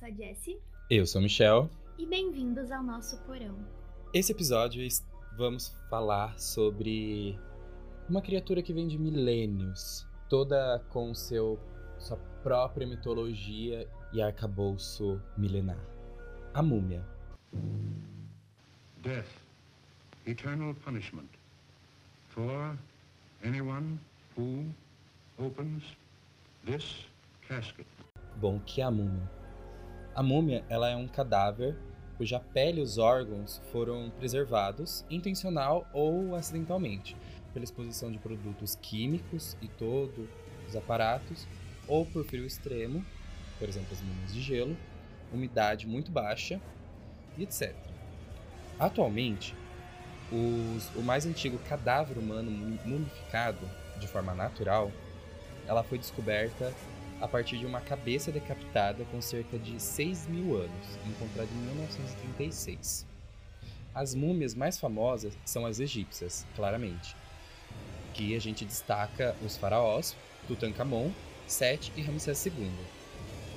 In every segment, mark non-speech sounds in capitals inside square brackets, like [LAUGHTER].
sou a Jessie. Eu sou o Michel. E bem-vindos ao nosso porão. Esse episódio vamos falar sobre uma criatura que vem de milênios, toda com seu sua própria mitologia e arcabouço milenar. A múmia. Death, eternal punishment for anyone who opens this casket. Bom, que é a múmia? A múmia, ela é um cadáver cuja pele e os órgãos foram preservados, intencional ou acidentalmente, pela exposição de produtos químicos e todos os aparatos, ou por frio extremo, por exemplo, as múmias de gelo, umidade muito baixa etc. Atualmente, os, o mais antigo cadáver humano mumificado de forma natural, ela foi descoberta a partir de uma cabeça decapitada com cerca de 6 mil anos, encontrada em 1936. As múmias mais famosas são as egípcias, claramente, que a gente destaca os faraós, Tutankhamon, Sete e Ramsés II.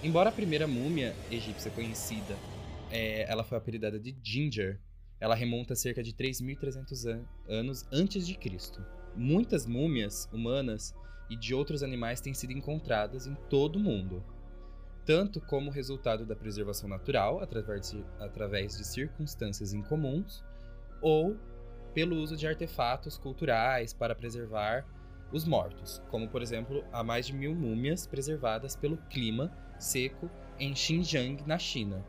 Embora a primeira múmia egípcia conhecida, é, ela foi apelidada de Ginger, ela remonta a cerca de 3.300 an anos antes de Cristo. Muitas múmias humanas e de outros animais têm sido encontradas em todo o mundo, tanto como resultado da preservação natural, através de, através de circunstâncias incomuns, ou pelo uso de artefatos culturais para preservar os mortos, como por exemplo há mais de mil múmias preservadas pelo clima seco em Xinjiang, na China.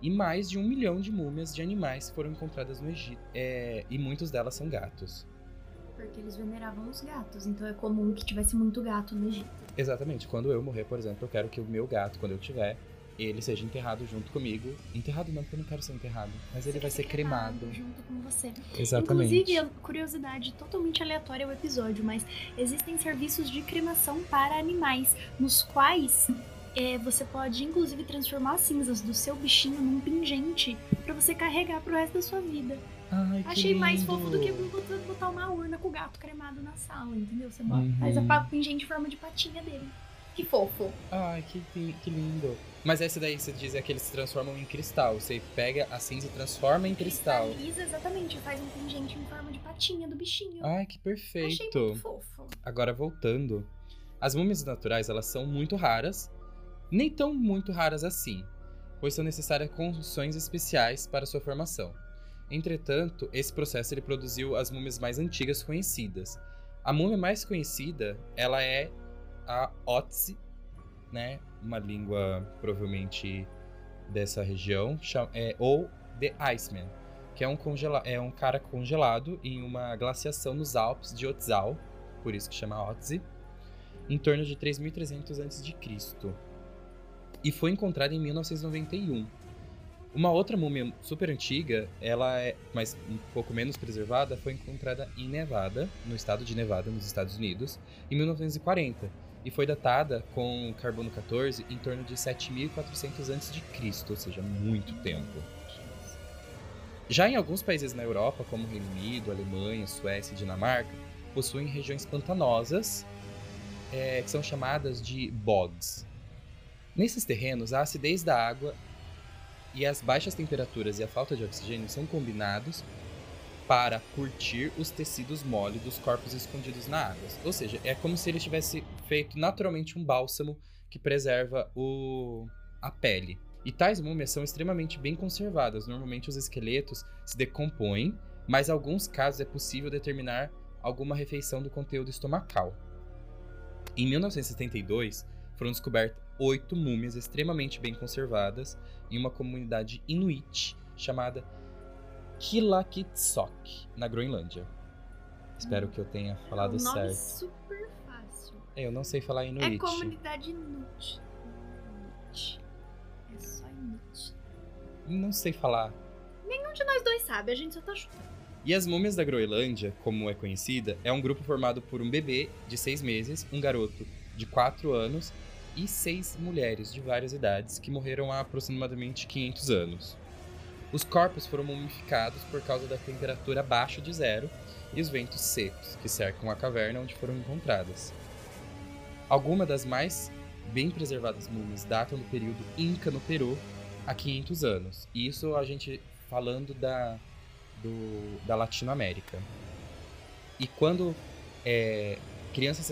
E mais de um milhão de múmias de animais foram encontradas no Egito, é, e muitas delas são gatos porque eles veneravam os gatos. Então é comum que tivesse muito gato no Egito. Exatamente. Quando eu morrer, por exemplo, eu quero que o meu gato, quando eu tiver, ele seja enterrado junto comigo. Enterrado não, porque eu não quero ser enterrado. Mas você ele vai ser cremado. cremado. Junto com você. Exatamente. Inclusive, curiosidade totalmente aleatória o episódio, mas existem serviços de cremação para animais, nos quais é, você pode inclusive transformar as cinzas do seu bichinho num pingente para você carregar pro resto da sua vida. Ai, Achei mais fofo do que botar uma urna com o gato cremado na sala, entendeu? Você uhum. faz a pingente em forma de patinha dele. Que fofo. Ai, que, que lindo. Mas esse daí você diz é que eles se transformam em cristal. Você pega a cinza e transforma em cristal. Cristaliza, exatamente. Faz um pingente em forma de patinha do bichinho. Ai, que perfeito. Achei muito fofo. Agora, voltando. As múmias naturais, elas são muito raras. Nem tão muito raras assim. Pois são necessárias construções especiais para sua formação. Entretanto, esse processo ele produziu as múmias mais antigas conhecidas. A múmia mais conhecida, ela é a Otzi, né? Uma língua provavelmente dessa região, é, ou The Iceman, que é um, congela é um cara congelado em uma glaciação nos Alpes de Otzal, por isso que chama Otzi, em torno de 3.300 a.C. E foi encontrado em 1991 uma outra múmia super antiga, ela é, mas um pouco menos preservada, foi encontrada em Nevada, no estado de Nevada, nos Estados Unidos, em 1940 e foi datada com carbono 14 em torno de 7400 a.C., ou seja, muito tempo. Já em alguns países na Europa, como Reino Unido, Alemanha, Suécia e Dinamarca, possuem regiões pantanosas é, que são chamadas de bogs. Nesses terrenos, a acidez da água e as baixas temperaturas e a falta de oxigênio são combinados para curtir os tecidos mole dos corpos escondidos na água. Ou seja, é como se ele tivesse feito naturalmente um bálsamo que preserva o... a pele. E tais múmias são extremamente bem conservadas. Normalmente os esqueletos se decompõem, mas em alguns casos é possível determinar alguma refeição do conteúdo estomacal. Em 1972, foram descobertas oito múmias extremamente bem conservadas em uma comunidade inuit chamada Kilakitsok, na Groenlândia. Espero que eu tenha falado é um nome certo. super fácil. É, eu não sei falar inuit. É comunidade inuit. inuit. É só inuit. Não sei falar. Nenhum de nós dois sabe, a gente só tá chutando. E as múmias da Groenlândia, como é conhecida, é um grupo formado por um bebê de seis meses, um garoto de quatro anos e seis mulheres de várias idades que morreram há aproximadamente 500 anos. Os corpos foram mumificados por causa da temperatura abaixo de zero e os ventos secos que cercam a caverna onde foram encontradas. Algumas das mais bem preservadas múmias datam do período Inca no Peru, há 500 anos. Isso a gente falando da, do, da Latinoamérica. E quando é, crianças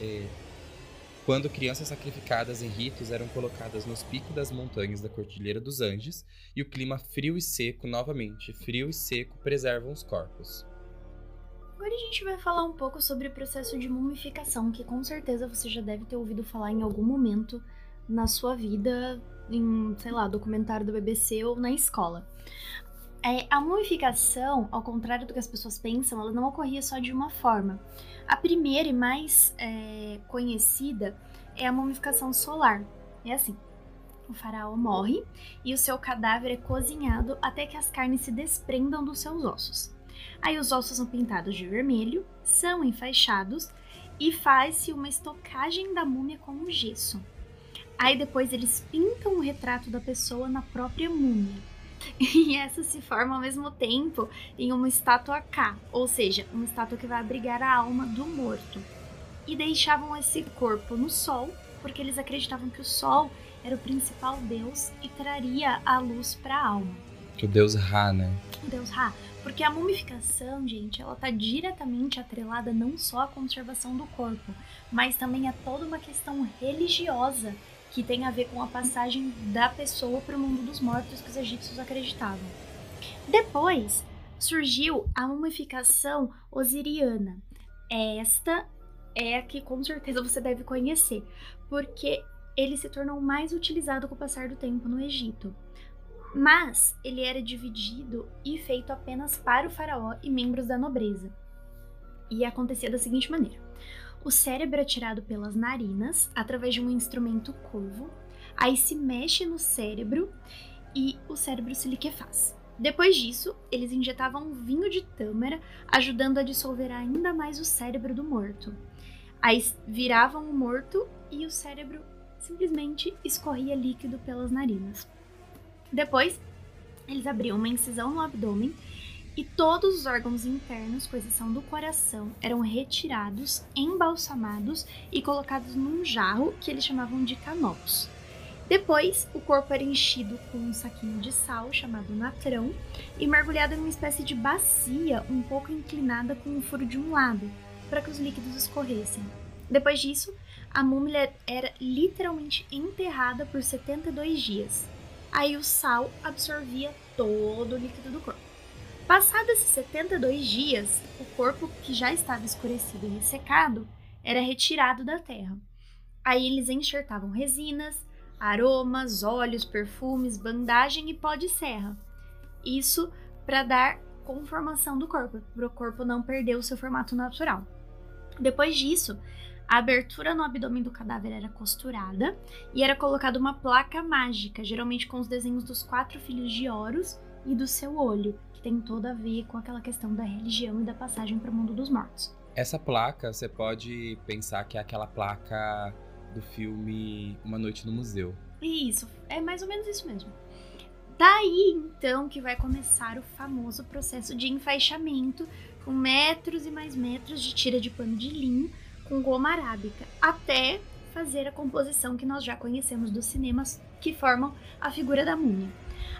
é, quando crianças sacrificadas em ritos eram colocadas nos picos das montanhas da Cordilheira dos Andes e o clima frio e seco, novamente, frio e seco, preservam os corpos. Agora a gente vai falar um pouco sobre o processo de mumificação, que com certeza você já deve ter ouvido falar em algum momento na sua vida, em, sei lá, documentário do BBC ou na escola. É, a mumificação, ao contrário do que as pessoas pensam, ela não ocorria só de uma forma. A primeira e mais é, conhecida é a mumificação solar. É assim: o faraó morre e o seu cadáver é cozinhado até que as carnes se desprendam dos seus ossos. Aí os ossos são pintados de vermelho, são enfaixados e faz-se uma estocagem da múmia com um gesso. Aí depois eles pintam o retrato da pessoa na própria múmia. [LAUGHS] E essa se forma ao mesmo tempo em uma estátua K, ou seja, uma estátua que vai abrigar a alma do morto. E deixavam esse corpo no sol, porque eles acreditavam que o sol era o principal deus e traria a luz para a alma. O deus Ra, né? O deus Ra. Porque a mumificação, gente, ela tá diretamente atrelada não só à conservação do corpo, mas também a toda uma questão religiosa que tem a ver com a passagem da pessoa para o mundo dos mortos que os egípcios acreditavam. Depois surgiu a mumificação osiriana. Esta é a que com certeza você deve conhecer, porque ele se tornou mais utilizado com o passar do tempo no Egito. Mas ele era dividido e feito apenas para o faraó e membros da nobreza. E acontecia da seguinte maneira: o cérebro é tirado pelas narinas através de um instrumento curvo, aí se mexe no cérebro e o cérebro se liquefaz. Depois disso, eles injetavam vinho de tâmara, ajudando a dissolver ainda mais o cérebro do morto. Aí viravam o morto e o cérebro simplesmente escorria líquido pelas narinas. Depois, eles abriam uma incisão no abdômen e todos os órgãos internos, com exceção do coração, eram retirados, embalsamados e colocados num jarro que eles chamavam de canopus. Depois, o corpo era enchido com um saquinho de sal chamado natrão e mergulhado em uma espécie de bacia um pouco inclinada com um furo de um lado, para que os líquidos escorressem. Depois disso, a múmia era literalmente enterrada por 72 dias. Aí o sal absorvia todo o líquido do corpo. Passados esses 72 dias, o corpo, que já estava escurecido e ressecado, era retirado da terra. Aí eles enxertavam resinas, aromas, óleos, perfumes, bandagem e pó de serra. Isso para dar conformação do corpo, para o corpo não perder o seu formato natural. Depois disso, a abertura no abdômen do cadáver era costurada e era colocada uma placa mágica, geralmente com os desenhos dos quatro filhos de Horus e do seu olho, que tem tudo a ver com aquela questão da religião e da passagem para o mundo dos mortos. Essa placa, você pode pensar que é aquela placa do filme Uma Noite no Museu. Isso, é mais ou menos isso mesmo. Daí então que vai começar o famoso processo de enfaixamento, com metros e mais metros de tira de pano de linho com goma arábica, até fazer a composição que nós já conhecemos dos cinemas que formam a figura da múmia.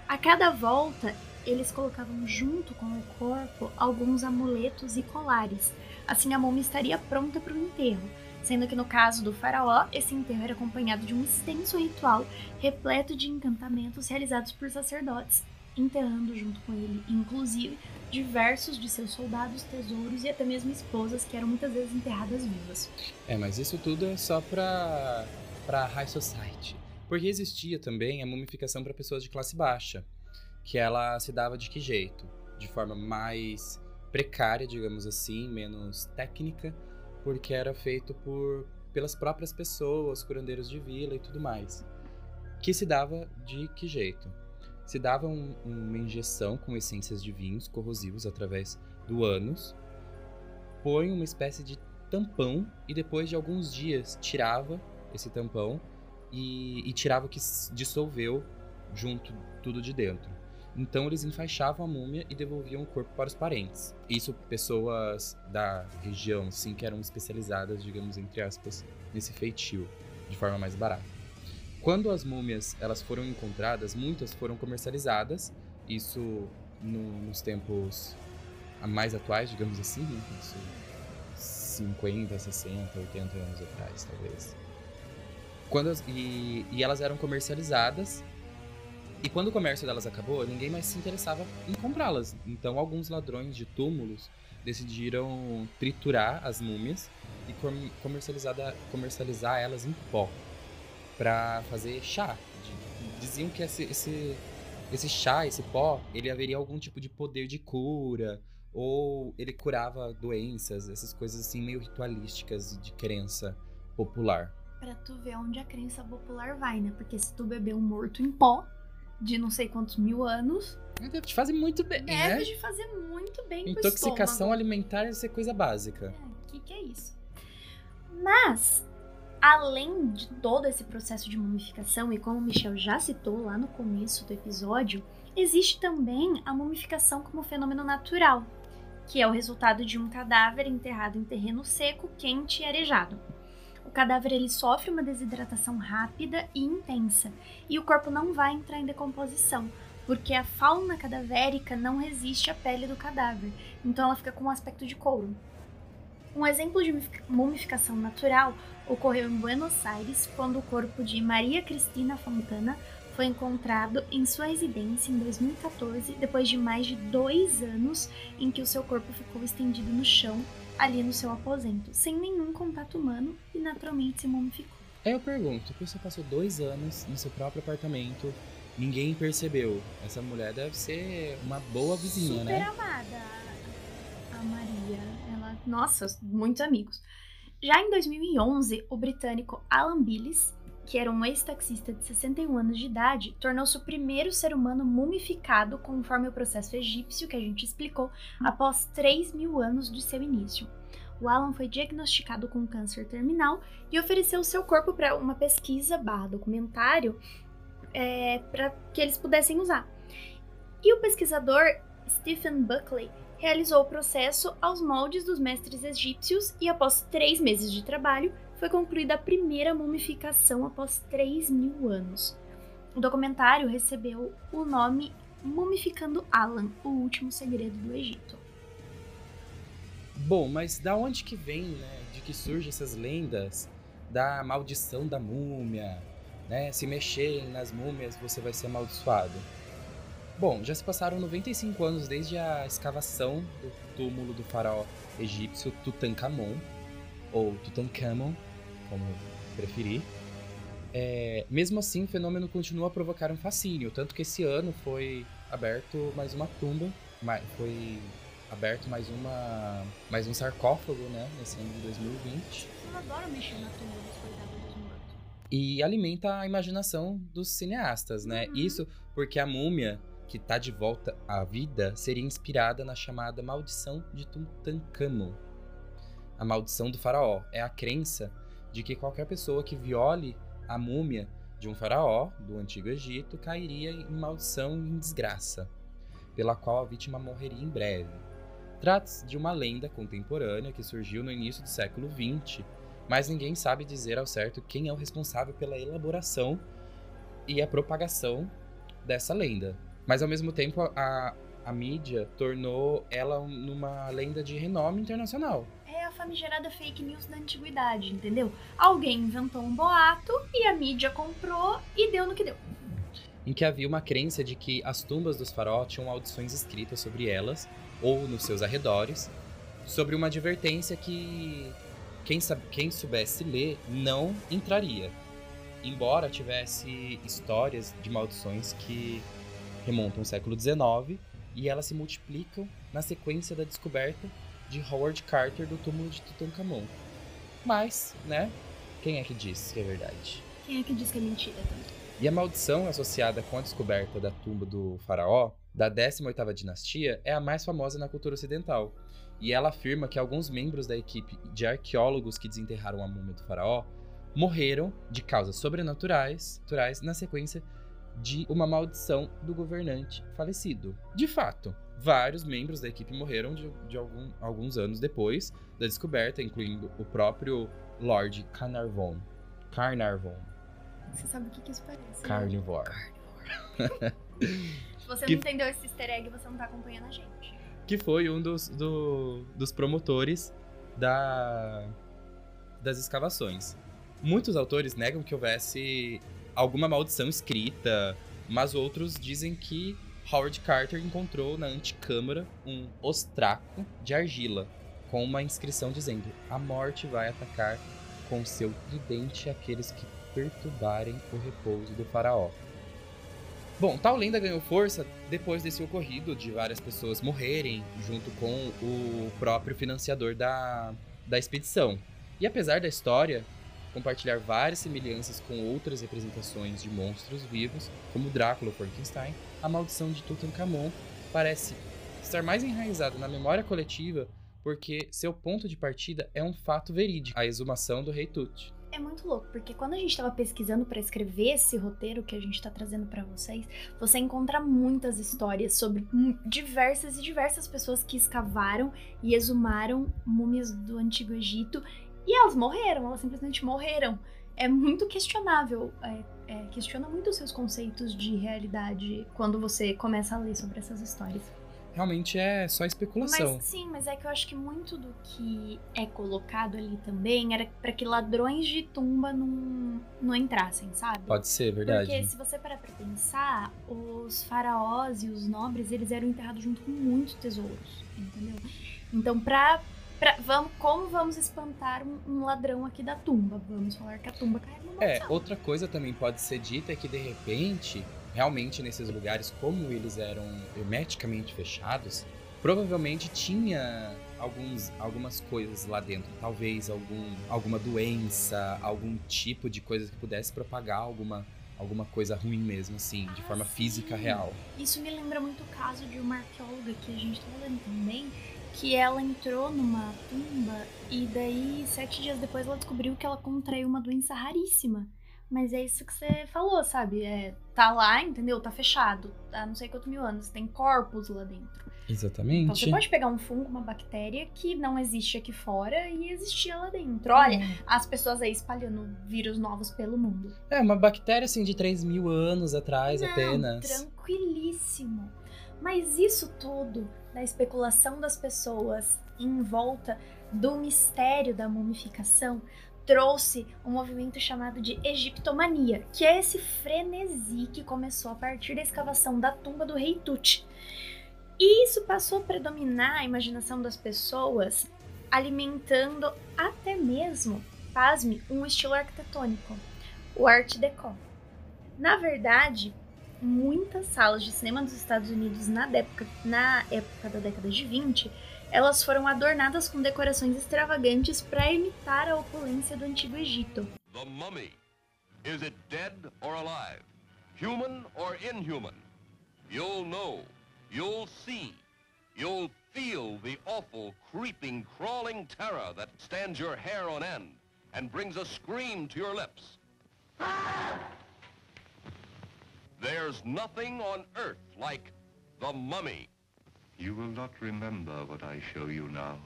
A cada volta, eles colocavam junto com o corpo alguns amuletos e colares. Assim a múmia estaria pronta para o enterro, sendo que no caso do faraó, esse enterro era acompanhado de um extenso ritual repleto de encantamentos realizados por sacerdotes, enterrando junto com ele, inclusive diversos de seus soldados, tesouros e até mesmo esposas que eram muitas vezes enterradas vivas. É, mas isso tudo é só para para high society, porque existia também a mumificação para pessoas de classe baixa que ela se dava de que jeito? De forma mais precária, digamos assim, menos técnica, porque era feito por pelas próprias pessoas, curandeiros de vila e tudo mais. Que se dava de que jeito? Se dava um, uma injeção com essências de vinhos corrosivos através do ânus, põe uma espécie de tampão e depois de alguns dias tirava esse tampão e, e tirava o que dissolveu junto tudo de dentro. Então eles enfaixavam a múmia e devolviam o corpo para os parentes. Isso pessoas da região, sim, que eram especializadas, digamos entre aspas, nesse feitio. de forma mais barata. Quando as múmias elas foram encontradas, muitas foram comercializadas, isso no, nos tempos mais atuais, digamos assim, né? isso 50, 60, 80 anos atrás, talvez. Quando as, e, e elas eram comercializadas e quando o comércio delas acabou, ninguém mais se interessava em comprá-las. Então, alguns ladrões de túmulos decidiram triturar as múmias e comercializar, comercializar elas em pó para fazer chá. Diziam que esse, esse, esse chá, esse pó, ele haveria algum tipo de poder de cura ou ele curava doenças, essas coisas assim meio ritualísticas de crença popular. Pra tu ver onde a crença popular vai, né? Porque se tu beber um morto em pó, de não sei quantos mil anos. Deve te fazer muito bem, deve né? Deve te fazer muito bem Intoxicação alimentar deve ser coisa básica. É, o que, que é isso? Mas, além de todo esse processo de mumificação, e como o Michel já citou lá no começo do episódio, existe também a mumificação como fenômeno natural, que é o resultado de um cadáver enterrado em terreno seco, quente e arejado o cadáver ele sofre uma desidratação rápida e intensa, e o corpo não vai entrar em decomposição, porque a fauna cadavérica não resiste à pele do cadáver, então ela fica com um aspecto de couro. Um exemplo de mumificação natural ocorreu em Buenos Aires, quando o corpo de Maria Cristina Fontana foi encontrado em sua residência em 2014, depois de mais de dois anos em que o seu corpo ficou estendido no chão ali no seu aposento, sem nenhum contato humano e naturalmente se mumificou. Aí eu pergunto, você passou dois anos no seu próprio apartamento, ninguém percebeu. Essa mulher deve ser uma boa vizinha, Super né? Super amada a Maria. Ela, nossa, muitos amigos. Já em 2011, o britânico Alan Billis que era um ex-taxista de 61 anos de idade, tornou-se o primeiro ser humano mumificado conforme o processo egípcio que a gente explicou, após 3 mil anos de seu início. O Alan foi diagnosticado com câncer terminal e ofereceu seu corpo para uma pesquisa barra documentário é, para que eles pudessem usar. E o pesquisador Stephen Buckley realizou o processo aos moldes dos mestres egípcios e, após três meses de trabalho, foi concluída a primeira mumificação após 3 mil anos. O documentário recebeu o nome Mumificando Alan, o último segredo do Egito. Bom, mas da onde que vem, né, de que surgem essas lendas da maldição da múmia, né? Se mexer nas múmias, você vai ser amaldiçoado. Bom, já se passaram 95 anos desde a escavação do túmulo do faraó egípcio Tutankhamon, ou Tutankhamon, como preferir. É, mesmo assim, o fenômeno continua a provocar um fascínio, tanto que esse ano foi aberto mais uma tumba, foi aberto mais uma mais um sarcófago, né, nesse ano de 2020. Eu adoro mexer na tumba dos coitados dos mortos. E alimenta a imaginação dos cineastas, né? Uhum. Isso porque a múmia que está de volta à vida seria inspirada na chamada maldição de Tutankhamon. A maldição do faraó é a crença de que qualquer pessoa que viole a múmia de um faraó do antigo Egito cairia em maldição e em desgraça, pela qual a vítima morreria em breve. Trata-se de uma lenda contemporânea que surgiu no início do século XX, mas ninguém sabe dizer ao certo quem é o responsável pela elaboração e a propagação dessa lenda. Mas ao mesmo tempo, a, a mídia tornou ela numa lenda de renome internacional famigerada fake news da antiguidade, entendeu? Alguém inventou um boato e a mídia comprou e deu no que deu. Em que havia uma crença de que as tumbas dos faraós tinham audições escritas sobre elas ou nos seus arredores, sobre uma advertência que quem, quem soubesse ler não entraria. Embora tivesse histórias de maldições que remontam ao século XIX e elas se multiplicam na sequência da descoberta de Howard Carter do túmulo de Tutankhamon. Mas, né, quem é que diz que é verdade? Quem é que diz que é mentira também? E a maldição associada com a descoberta da tumba do faraó, da 18ª dinastia, é a mais famosa na cultura ocidental. E ela afirma que alguns membros da equipe de arqueólogos que desenterraram a múmia do faraó morreram de causas sobrenaturais naturais, na sequência de uma maldição do governante falecido. De fato, vários membros da equipe morreram de, de algum, alguns anos depois da descoberta, incluindo o próprio Lord Carnarvon. Carnarvon. Você sabe o que, que isso parece? né? Carnivore. Se [LAUGHS] você Que- não entendeu esse easter egg, você não tá acompanhando a gente. que foi um dos, do- dos promotores da, das escavações. Muitos autores negam que houvesse alguma maldição escrita, mas outros dizem que Howard Carter encontrou na antecâmara um ostraco de argila com uma inscrição dizendo: A morte vai atacar com seu tridente aqueles que perturbarem o repouso do faraó. Bom, tal lenda ganhou força depois desse ocorrido de várias pessoas morrerem junto com o próprio financiador da, da expedição. E apesar da história compartilhar várias semelhanças com outras representações de monstros vivos, como Drácula ou Frankenstein, a maldição de Tutankhamon parece estar mais enraizada na memória coletiva porque seu ponto de partida é um fato verídico, a exumação do rei Tut. É muito louco, porque quando a gente tava pesquisando pra escrever esse roteiro que a gente tá trazendo pra vocês, você encontra muitas histórias sobre diversas e diversas pessoas que escavaram e exumaram múmias do Antigo Egito e elas morreram, elas simplesmente morreram. É muito questionável, é, é, questiona muito os seus conceitos de realidade quando você começa a ler sobre essas histórias. Realmente é só especulação. Mas sim, mas é que eu acho que muito do que é colocado ali também era pra que ladrões de tumba não, não entrassem, sabe? Pode ser, verdade. Porque se você parar pra pensar, os faraós e os nobres, eles eram enterrados junto com muitos tesouros, entendeu? Então, pra, pra, vamos, como vamos espantar um, um ladrão aqui da tumba? Vamos falar que a tumba carrega uma É, outra coisa também pode ser dita é que de repente, realmente nesses lugares, como eles eram hermeticamente fechados, provavelmente tinha alguns, algumas coisas lá dentro. Talvez algum, alguma doença, algum tipo de coisa que pudesse propagar alguma, alguma coisa ruim mesmo, assim, de Ah, forma física sim. real. Isso me lembra muito o caso de uma arqueóloga que a gente tava lendo também, que ela entrou numa tumba e daí, sete dias depois, ela descobriu que ela contraiu uma doença raríssima. Mas é isso que você falou, sabe? É, tá lá, entendeu? Tá fechado. Há não sei quantos mil anos. Tem corpos lá dentro. Então Exatamente. você pode pegar um fungo, uma bactéria que não existe aqui fora e existia lá dentro. Olha, as pessoas aí espalhando vírus novos pelo mundo. É, uma bactéria assim de 3 mil anos atrás Não, apenas. Tranquilíssimo. Mas isso tudo da especulação das pessoas em volta do mistério da mumificação trouxe um movimento chamado de egiptomania, que é esse frenesi que começou a partir da escavação da tumba do rei Tut. E isso passou a predominar a imaginação das pessoas, alimentando até mesmo, pasme, um estilo arquitetônico, o Art Deco. Na verdade, muitas salas de cinema dos Estados Unidos na época, na época da década de 20, elas foram adornadas com decorações extravagantes para imitar a opulência do Antigo Egito. The mummy. Is it dead or alive? Human or inhuman? You'll know. You'll see. You'll feel the awful, creeping, crawling terror that stands your hair on end and brings a scream to your lips. There's nothing on earth like the mummy. You will not remember what I show you now,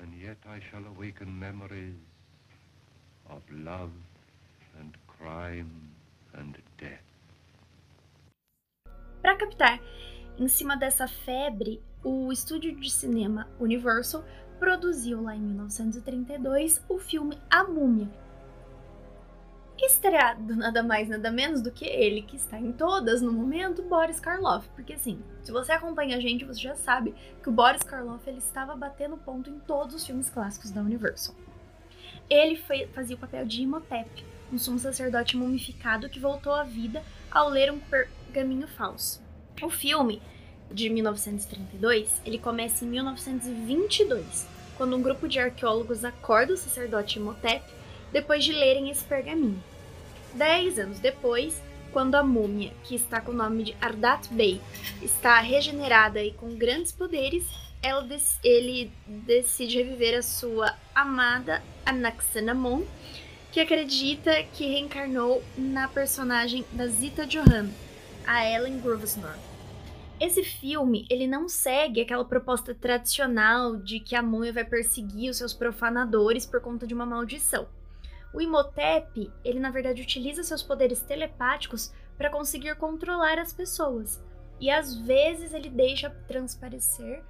and yet I shall awaken memories of love and crime and death. Para captar em cima dessa febre, o estúdio de cinema Universal produziu lá em 1932 o filme A Múmia. Estreado nada mais nada menos do que ele, que está em todas no momento, Boris Karloff. Porque assim, se você acompanha a gente, você já sabe que o Boris Karloff ele estava batendo ponto em todos os filmes clássicos da Universal. Ele foi- fazia o papel de Imhotep, um sumo sacerdote mumificado que voltou à vida ao ler um pergaminho falso. O filme, de 1932, ele começa em 1922, quando um grupo de arqueólogos acorda o sacerdote Imhotep depois de lerem esse pergaminho. Dez anos depois, quando a múmia, que está com o nome de Ardat Bey, está regenerada e com grandes poderes, dec- ele decide reviver a sua amada Anaxenamon, que acredita que reencarnou na personagem da Zita Johan, a Ellen Grosvenor. Esse filme, ele não segue aquela proposta tradicional de que a múmia vai perseguir os seus profanadores por conta de uma maldição. O Imhotep, ele na verdade utiliza seus poderes telepáticos para conseguir controlar as pessoas. E às vezes ele deixa transparecer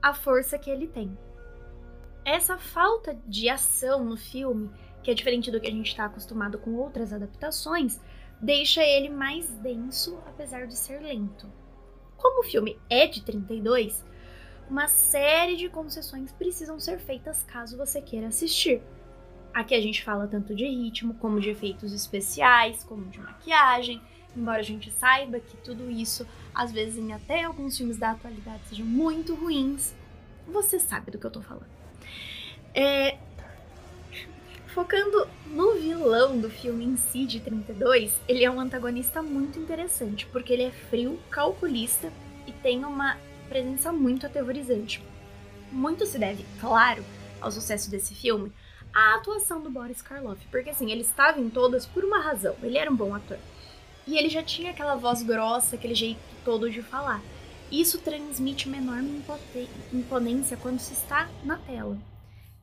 a força que ele tem. Essa falta de ação no filme, que é diferente do que a gente está acostumado com outras adaptações, deixa ele mais denso, apesar de ser lento. Como o filme é de 32, uma série de concessões precisam ser feitas caso você queira assistir. Aqui a gente fala tanto de ritmo, como de efeitos especiais, como de maquiagem, embora a gente saiba que tudo isso, às vezes em até alguns filmes da atualidade, sejam muito ruins, você sabe do que eu tô falando. É... Focando no vilão do filme em si, de 32, ele é um antagonista muito interessante, porque ele é frio, calculista e tem uma presença muito aterrorizante. Muito se deve, claro, ao sucesso desse filme, à atuação do Boris Karloff, porque assim, ele estava em todas por uma razão, ele era um bom ator. E ele já tinha aquela voz grossa, aquele jeito todo de falar. Isso transmite uma enorme imponência quando se está na tela.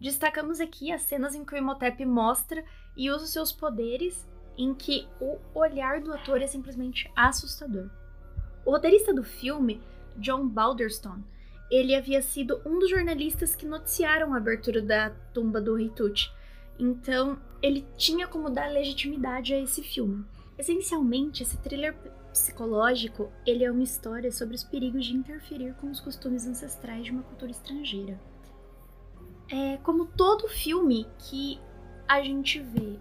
Destacamos aqui as cenas em que o Imhotep mostra e usa os seus poderes, em que o olhar do ator é simplesmente assustador. O roteirista do filme John Balderstone. Ele havia sido um dos jornalistas que noticiaram a abertura da tumba do Rei Tut. Então, ele tinha como dar legitimidade a esse filme. Essencialmente, esse thriller psicológico, ele é uma história sobre os perigos de interferir com os costumes ancestrais de uma cultura estrangeira. É como todo filme que a gente vê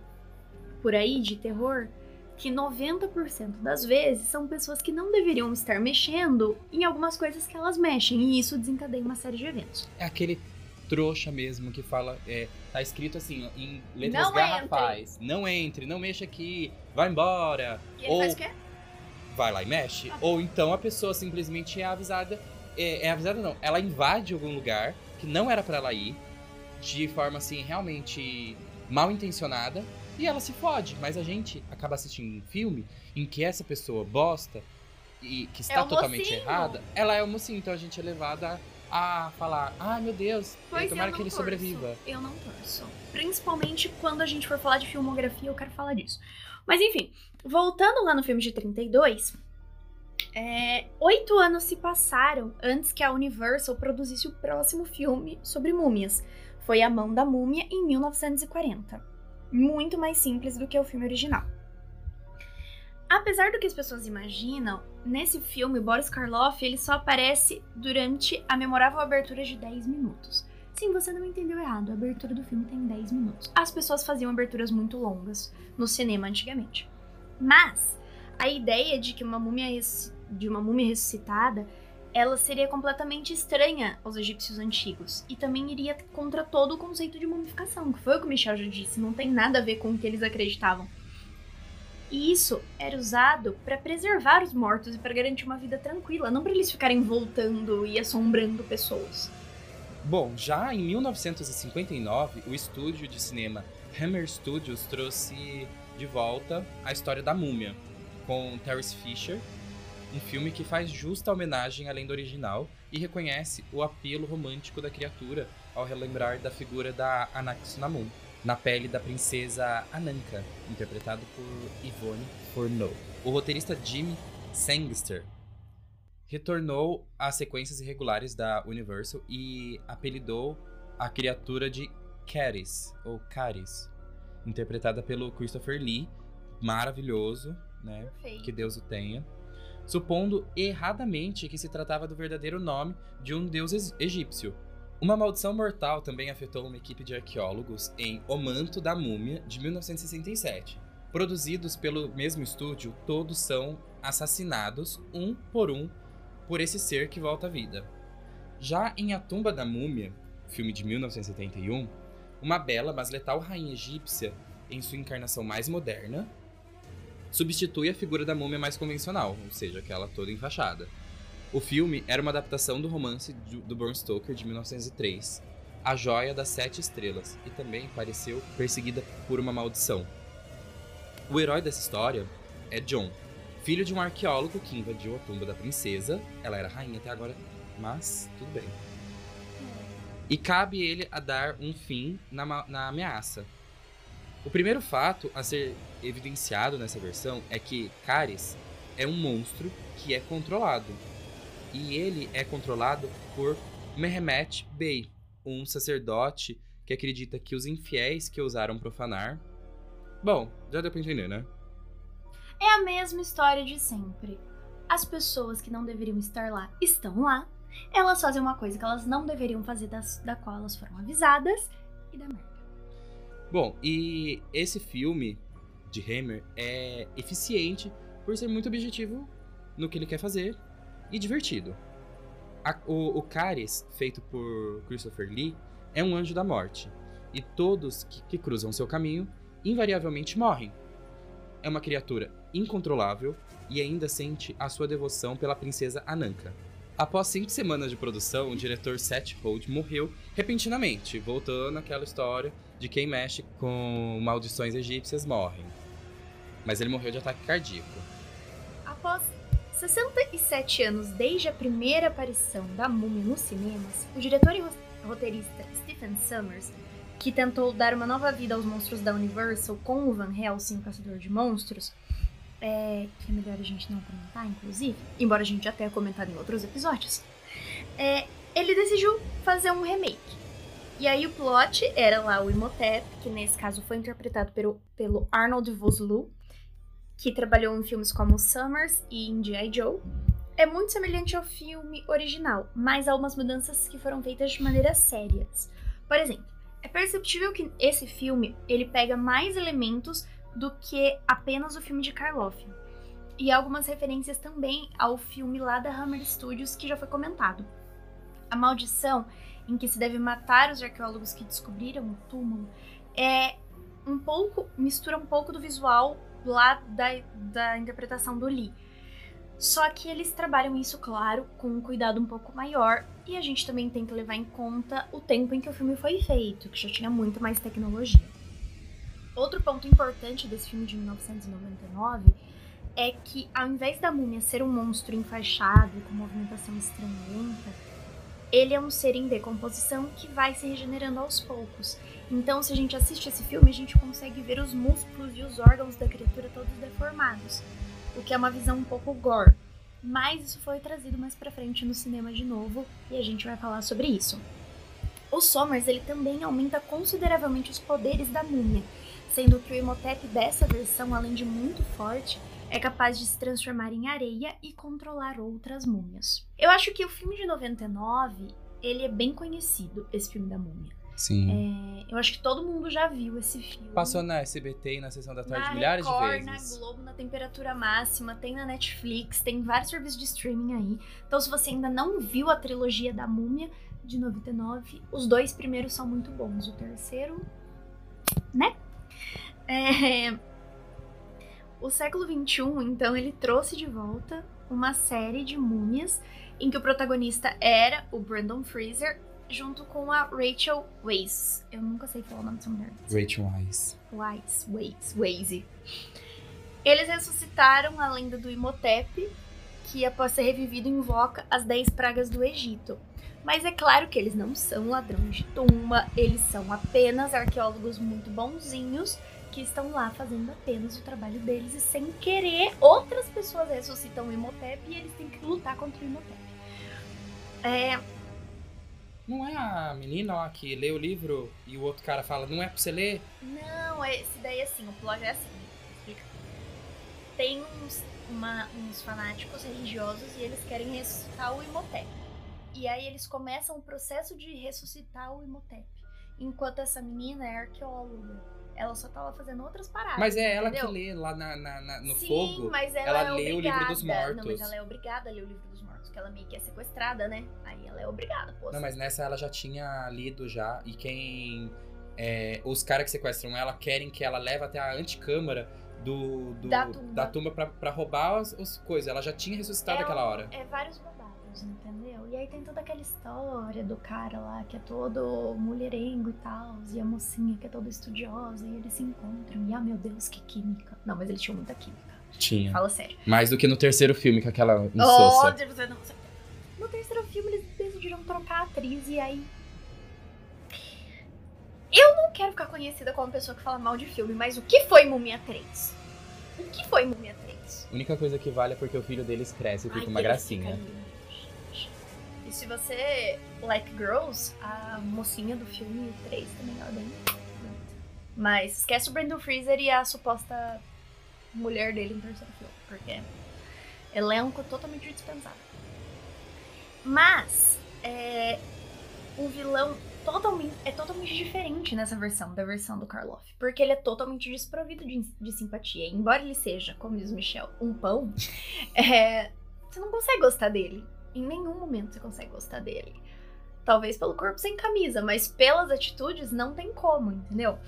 por aí de terror, que 90% das vezes são pessoas que não deveriam estar mexendo em algumas coisas que elas mexem, e isso desencadeia uma série de eventos. É aquele trouxa mesmo que fala, é, tá escrito assim, em letras Não garrafais, entre. não entre, não mexa aqui, vai embora. E ele ou faz o quê? Vai lá e mexe. Ah. Ou então a pessoa simplesmente é avisada, é, é avisada não, ela invade algum lugar que não era para ela ir, de forma assim, realmente mal intencionada, e ela se fode. Mas a gente acaba assistindo um filme em que essa pessoa bosta e que está é totalmente mocinho. errada, ela é o mocinho. Então a gente é levada a falar: ai ah, meu Deus, pois tomara que ele torço. sobreviva. Eu não torço. Principalmente quando a gente for falar de filmografia, eu quero falar disso. Mas enfim, voltando lá no filme de 32. É, oito anos se passaram antes que a Universal produzisse o próximo filme sobre múmias. Foi A Mão da Múmia em 1940 muito mais simples do que o filme original. Apesar do que as pessoas imaginam, nesse filme Boris Karloff ele só aparece durante a memorável abertura de 10 minutos. Sim, você não entendeu errado, a abertura do filme tem 10 minutos. As pessoas faziam aberturas muito longas no cinema antigamente. Mas a ideia de que uma múmia de uma múmia ressuscitada ela seria completamente estranha aos egípcios antigos e também iria contra todo o conceito de mumificação, que foi o que o Michel já disse, não tem nada a ver com o que eles acreditavam. E isso era usado para preservar os mortos e para garantir uma vida tranquila, não para eles ficarem voltando e assombrando pessoas. Bom, já em 1959, o estúdio de cinema Hammer Studios trouxe de volta a história da múmia, com Terence Fisher um filme que faz justa homenagem à lenda original e reconhece o apelo romântico da criatura ao relembrar da figura da Anaxunamun, na pele da princesa Ananka, interpretado por Yvonne Fourneau. O roteirista Jimmy Sangster retornou às sequências irregulares da Universal e apelidou a criatura de Caris, ou Caris, interpretada pelo Christopher Lee, maravilhoso, né? Perfeito. Que Deus o tenha supondo erradamente que se tratava do verdadeiro nome de um deus egípcio. Uma maldição mortal também afetou uma equipe de arqueólogos em O Manto da Múmia, de 1967. Produzidos pelo mesmo estúdio, todos são assassinados, um por um, por esse ser que volta à vida. Já em A Tumba da Múmia, filme de 1971, uma bela, mas letal rainha egípcia, em sua encarnação mais moderna, substitui a figura da múmia mais convencional, ou seja, aquela toda enfaixada. O filme era uma adaptação do romance do Bram Stoker de 1903, A Joia das Sete Estrelas, e também pareceu perseguida por uma maldição. O herói dessa história é John, filho de um arqueólogo que invadiu a tumba da princesa. Ela era rainha até agora, mas tudo bem. E cabe ele a dar um fim na, na ameaça. O primeiro fato a ser evidenciado nessa versão é que Caris é um monstro que é controlado. E ele é controlado por Mehmet Bey, um sacerdote que acredita que os infiéis que ousaram profanar. Bom, já deu pra entender, né? É a mesma história de sempre. As pessoas que não deveriam estar lá estão lá. Elas fazem uma coisa que elas não deveriam fazer, das, da qual elas foram avisadas, e dá merda. Bom, e esse filme de Hammer é eficiente por ser muito objetivo no que ele quer fazer e divertido. A- o, o feito por Christopher Lee, é um anjo da morte. E todos que, que cruzam seu caminho, invariavelmente morrem. É uma criatura incontrolável e ainda sente a sua devoção pela princesa Ananka. Após cinco semanas de produção, o diretor Seth Holt morreu repentinamente, voltando àquela história de quem mexe com maldições egípcias morrem. Mas ele morreu de ataque cardíaco. Após 67 anos desde a primeira aparição da múmia nos cinemas, o diretor e ro- roteirista Stephen Sommers, que tentou dar uma nova vida aos monstros da Universal com o Van Helsing, Caçador de Monstros, é, que é melhor a gente não comentar, inclusive, embora a gente já tenha comentado em outros episódios, é, ele decidiu fazer um remake. E aí o plot era lá o Imhotep, que nesse caso foi interpretado pelo, pelo Arnold Vosloo, que trabalhou em filmes como Summers e G.I. Joe, é muito semelhante ao filme original, mas há algumas mudanças que foram feitas de maneiras sérias. Por exemplo, é perceptível que esse filme ele pega mais elementos do que apenas o filme de Karloff. E algumas referências também ao filme lá da Hammer Studios que já foi comentado. A maldição em que se deve matar os arqueólogos que descobriram o túmulo é um pouco mistura um pouco do visual lá da, da interpretação do Lee. Só que eles trabalham isso, claro, com um cuidado um pouco maior. E a gente também tem que levar em conta o tempo em que o filme foi feito, que já tinha muito mais tecnologia. Outro ponto importante desse filme de 1999 é que, ao invés da múmia ser um monstro enfaixado com movimentação estranhenta, ele é um ser em decomposição que vai se regenerando aos poucos. Então, se a gente assiste esse filme, a gente consegue ver os músculos e os órgãos da criatura todos deformados, o que é uma visão um pouco gore. Mas isso foi trazido mais pra frente no cinema de novo e a gente vai falar sobre isso. O Somers ele também aumenta consideravelmente os poderes da múmia, sendo que o Imhotep dessa versão, além de muito forte, é capaz de se transformar em areia e controlar outras múmias. Eu acho que o filme de 99, ele é bem conhecido, esse filme da múmia. Sim. É, eu acho que todo mundo já viu esse filme. Passou na SBT e na sessão da tarde na milhares Record, de vezes. na Globo, na temperatura máxima, tem na Netflix, tem vários serviços de streaming aí. Então, se você ainda não viu a trilogia da Múmia de 99, os dois primeiros são muito bons. O terceiro, né? É... O século XXI, então, ele trouxe de volta uma série de múmias em que o protagonista era o Brandon Fraser junto com a Rachel Weisz. Eu nunca sei falar o nome dessa mulher. Rachel Wise. Wise, Waze, Waze. Eles ressuscitaram a lenda do Imhotep, que após ser revivido invoca as 10 pragas do Egito. Mas é claro que eles não são ladrões de tumba, eles são apenas arqueólogos muito bonzinhos que estão lá fazendo apenas o trabalho deles e sem querer outras pessoas ressuscitam o Imhotep e eles têm que lutar contra o Imhotep. É, Não é a menina lá que lê o livro e o outro cara fala, não é pra você ler? Não, esse daí é assim, o plot é assim. Explica. Tem uns, uma- uns fanáticos religiosos e eles querem ressuscitar o Imhotep. E aí eles começam o processo de ressuscitar o Imhotep. Enquanto essa menina é arqueóloga. Ela só tá lá fazendo outras paradas. Mas é ela entendeu? que lê lá na, na- na- no Sim, fogo. mas ela, ela é lê o livro dos obrigada. mortos. Não, mas ela é obrigada a ler o livro dos mortos, que ela meio que é sequestrada, né? Aí ela é obrigada, pô. Não, mas nessa ela já tinha lido já. E quem. é, os caras que sequestram ela querem que ela leve até a anticâmara do, do- Da tumba. da tumba pra, pra roubar as, as coisas. Ela já tinha ressuscitado é aquela hora. É vários babados, entendeu? E aí tem toda aquela história do cara lá que é todo mulherengo e tal, e a mocinha que é toda estudiosa, e eles se encontram. E ah, meu Deus, que química. Não, mas eles tinham muita química. Tinha. Fala sério. Mais do que no terceiro filme, com aquela insossa. Você não. No terceiro filme eles decidiram trocar a atriz e aí. Eu não quero ficar conhecida como uma pessoa que fala mal de filme, mas o que foi Múmia 3? O que foi Múmia 3? A única coisa que vale é porque o filho deles cresce e fica Ai, uma ele gracinha. fica se você like girls, a mocinha do filme 3 também é bem. Mas esquece o Brandon Fraser e a suposta mulher dele no terceiro filme, porque elenco totalmente dispensável. Mas é, o vilão totalmente, é totalmente diferente nessa versão, da versão do Karloff. Porque ele é totalmente desprovido de, de simpatia. Embora ele seja, como diz Michel, um pão, [LAUGHS] é, você não consegue gostar dele. Em nenhum momento você consegue gostar dele. Talvez pelo corpo sem camisa, mas pelas atitudes não tem como, entendeu?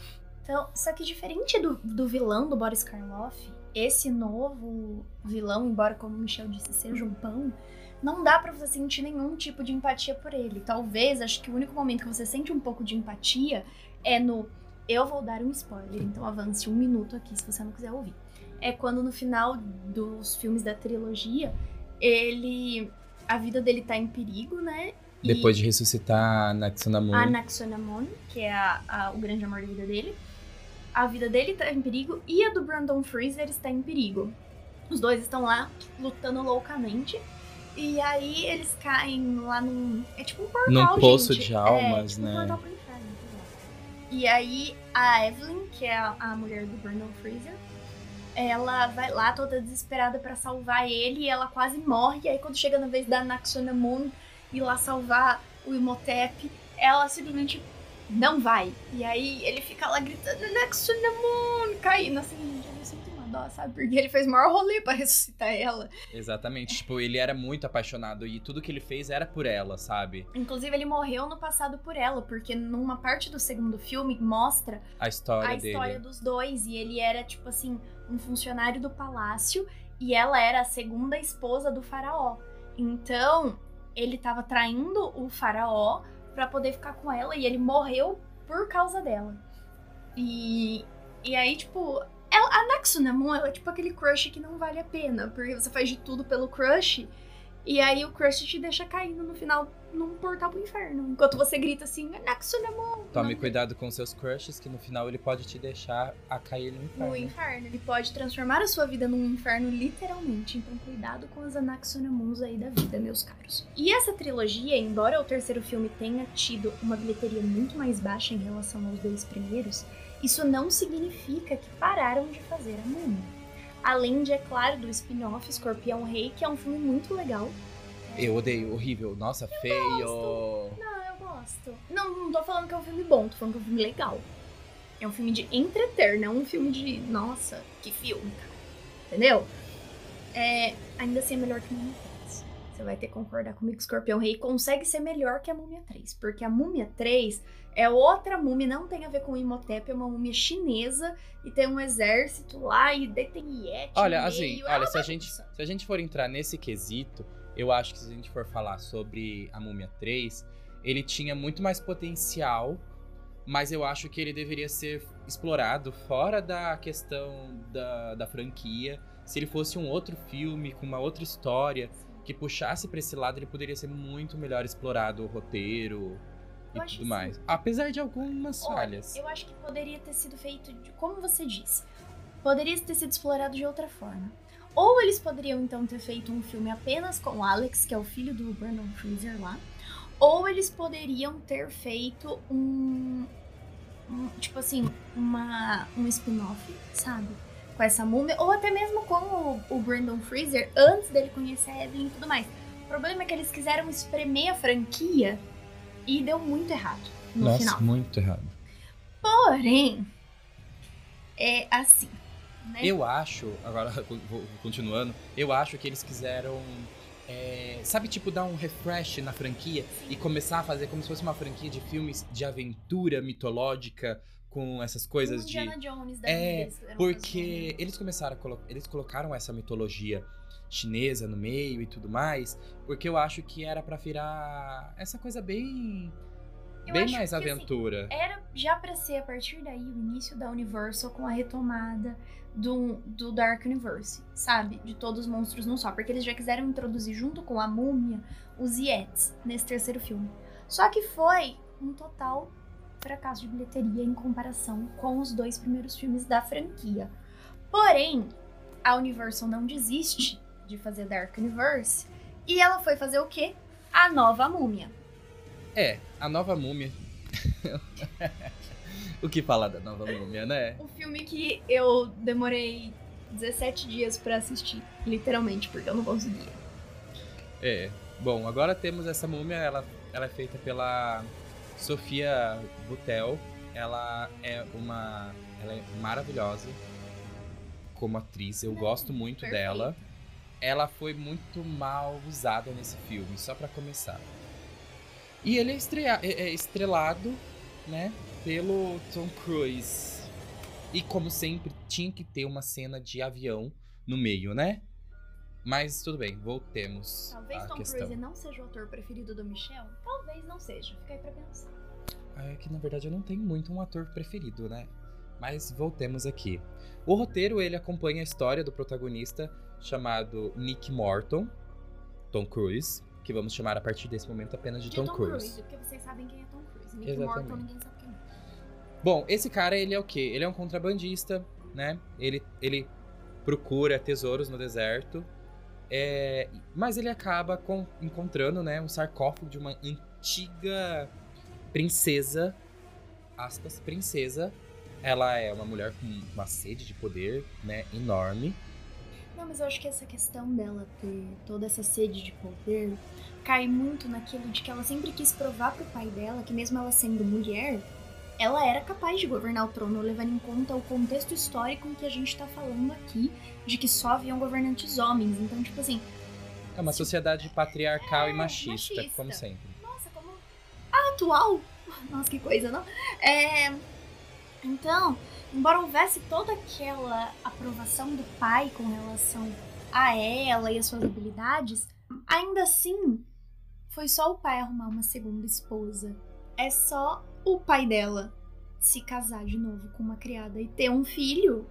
Então, só que diferente do, do vilão do Boris Karloff, esse novo vilão, embora como o Michel disse, seja um pão, não dá pra você sentir nenhum tipo de empatia por ele. Talvez, acho que o único momento que você sente um pouco de empatia é no. Eu vou dar um spoiler, então avance um minuto aqui se você não quiser ouvir. É quando no final dos filmes da trilogia, ele. A vida dele tá em perigo, né? E Depois de ressuscitar a Naxonamun. a Naxonamon, que é a- a- o grande amor da vida dele. A vida dele tá em perigo e a do Brandon Fraser está em perigo. Os dois estão lá lutando loucamente. E aí eles caem lá num. É tipo um portal. Num poço gente. de almas, é, tipo né? Um portal pro inferno. entendeu? E aí a Evelyn, que é a, a mulher do Brandon Fraser, ela vai lá toda desesperada pra salvar ele e ela quase morre. E aí quando chega na vez da Naxonamun ir lá salvar o Imhotep, ela simplesmente não vai. E aí ele fica lá gritando Naxonamun, caindo assim, gente, eu sinto uma dó, sabe? Porque ele fez o maior rolê pra [LAUGHS] ressuscitar ela. Exatamente. Tipo, ele era muito apaixonado e tudo que ele fez era por ela, sabe? Inclusive ele morreu no passado por ela, porque numa parte do segundo filme mostra A história a dele. história dos dois. E ele era, tipo assim, um funcionário do palácio e ela era a segunda esposa do faraó. Então, ele tava traindo o faraó pra poder ficar com ela e ele morreu por causa dela. E, e aí, tipo, ela, a Naxunamun, ela é tipo aquele crush que não vale a pena, porque você faz de tudo pelo crush. E aí o crush te deixa caindo no final num portal pro inferno. Enquanto você grita assim, Naxunamun. Tome Não- cuidado com seus crushes, que no final ele pode te deixar a cair no inferno. no inferno. Ele pode transformar a sua vida num inferno, literalmente. Então, cuidado com as Anaxonamuns aí da vida, meus caros. E essa trilogia, embora o terceiro filme tenha tido uma bilheteria muito mais baixa em relação aos dois primeiros, isso não significa que pararam de fazer a múmia. Além de, é claro, do spin-off Escorpião Rei, que é um filme muito legal. Eu odeio, horrível. Nossa, feio. Não, eu gosto. Não, não tô falando que é um filme bom, tô falando que é um filme legal. É um filme de entreter, não um filme de. Nossa, que filme, cara. Entendeu? É, ainda assim é melhor que Múmia 3. Você vai ter que concordar comigo que Escorpião Rei consegue ser melhor que a Múmia 3. Porque a Múmia 3 é outra múmia, não tem a ver com o Imhotep, é uma múmia chinesa e tem um exército lá e daí tem Yeti. Olha, assim, meio, é olha, se a, gente, se a gente for entrar nesse quesito, eu acho que se a gente for falar sobre a Múmia 3, ele tinha muito mais potencial, mas eu acho que ele deveria ser explorado fora da questão da, da franquia. Se ele fosse um outro filme, com uma outra história, que puxasse pra esse lado, ele poderia ser muito melhor explorado o roteiro e tudo mais. Apesar de algumas Olha, falhas. eu acho que poderia ter sido feito, de, como você disse, poderia ter sido explorado de outra forma. Ou eles poderiam então ter feito um filme apenas com o Alex, que é o filho do Brandon Fraser lá, ou eles poderiam ter feito um, um- tipo assim, uma um spin-off, sabe? Com essa múmia, ou até mesmo com o, o Brandon Fraser antes dele conhecer a Evelyn e tudo mais. O problema é que eles quiseram espremer a franquia e deu muito errado no Nossa, final. muito errado. Porém, é assim, né? Eu acho, agora [LAUGHS] continuando, eu acho que eles quiseram, é, sabe, tipo, dar um refresh na franquia e começar a fazer como se fosse uma franquia de filmes de aventura mitológica com essas coisas Um de. Indiana Jones da É, Porque eles começaram a colo... eles colocaram essa mitologia chinesa no meio e tudo mais, porque eu acho que era pra virar essa coisa bem Eu bem mais que, assim, aventura. Era já pra ser a partir daí o início da Universal com a retomada do, do Dark Universe, sabe? De todos os monstros não só. Porque eles já quiseram introduzir junto com a múmia os Yetis nesse terceiro filme. Só que foi um total fracasso de bilheteria em comparação com os dois primeiros filmes da franquia. Porém, a Universal não desiste de fazer Dark Universe e ela foi fazer o quê? A nova múmia. É, a nova múmia. [LAUGHS] o que falar da nova múmia, né? Um filme que eu demorei 17 dias pra assistir, literalmente, porque eu não conseguia. É. Bom, agora temos essa múmia, ela, ela é feita pela Sofia Butel. Ela é uma. Ela é maravilhosa como atriz. Eu gosto muito perfeito. dela. Ela foi muito mal usada nesse filme, só pra começar. E ele é, é- é estrelado, né, pelo Tom Cruise. E como sempre, tinha que ter uma cena de avião no meio, né? Mas tudo bem, voltemos Talvez Tom questão. Cruise não seja o ator preferido do Michel. Talvez não seja. Fica aí pra pensar. É que na verdade eu não tenho muito um ator preferido, né? Mas voltemos aqui. O roteiro ele acompanha a história do protagonista chamado Nick Morton, Tom Cruise, que vamos chamar a partir desse momento apenas de, De Tom, Cruise. porque vocês sabem quem é Tom Cruise. Nick Exatamente. Morton, ninguém sabe. Bom, esse cara ele é o quê? Ele é um contrabandista, né? Ele, ele procura tesouros no deserto, é, mas ele acaba com- encontrando, né, um sarcófago de uma antiga princesa, aspas, princesa. Ela é uma mulher com uma sede de poder, né, enorme. Não, mas eu acho que essa questão dela ter toda essa sede de poder cai muito naquilo de que ela sempre quis provar pro pai dela que mesmo ela sendo mulher, ela era capaz de governar o trono, levando em conta o contexto histórico em que a gente tá falando aqui, de que só haviam governantes homens. Então, tipo assim, É uma sociedade patriarcal É, e machista, machista. como sempre. nossa, como a atual. [LAUGHS] Nossa, que coisa, não? É... Então, embora houvesse toda aquela aprovação do pai com relação a ela e as suas habilidades, ainda assim, foi só o pai arrumar uma segunda esposa. É só o pai dela se casar de novo com uma criada e ter um filho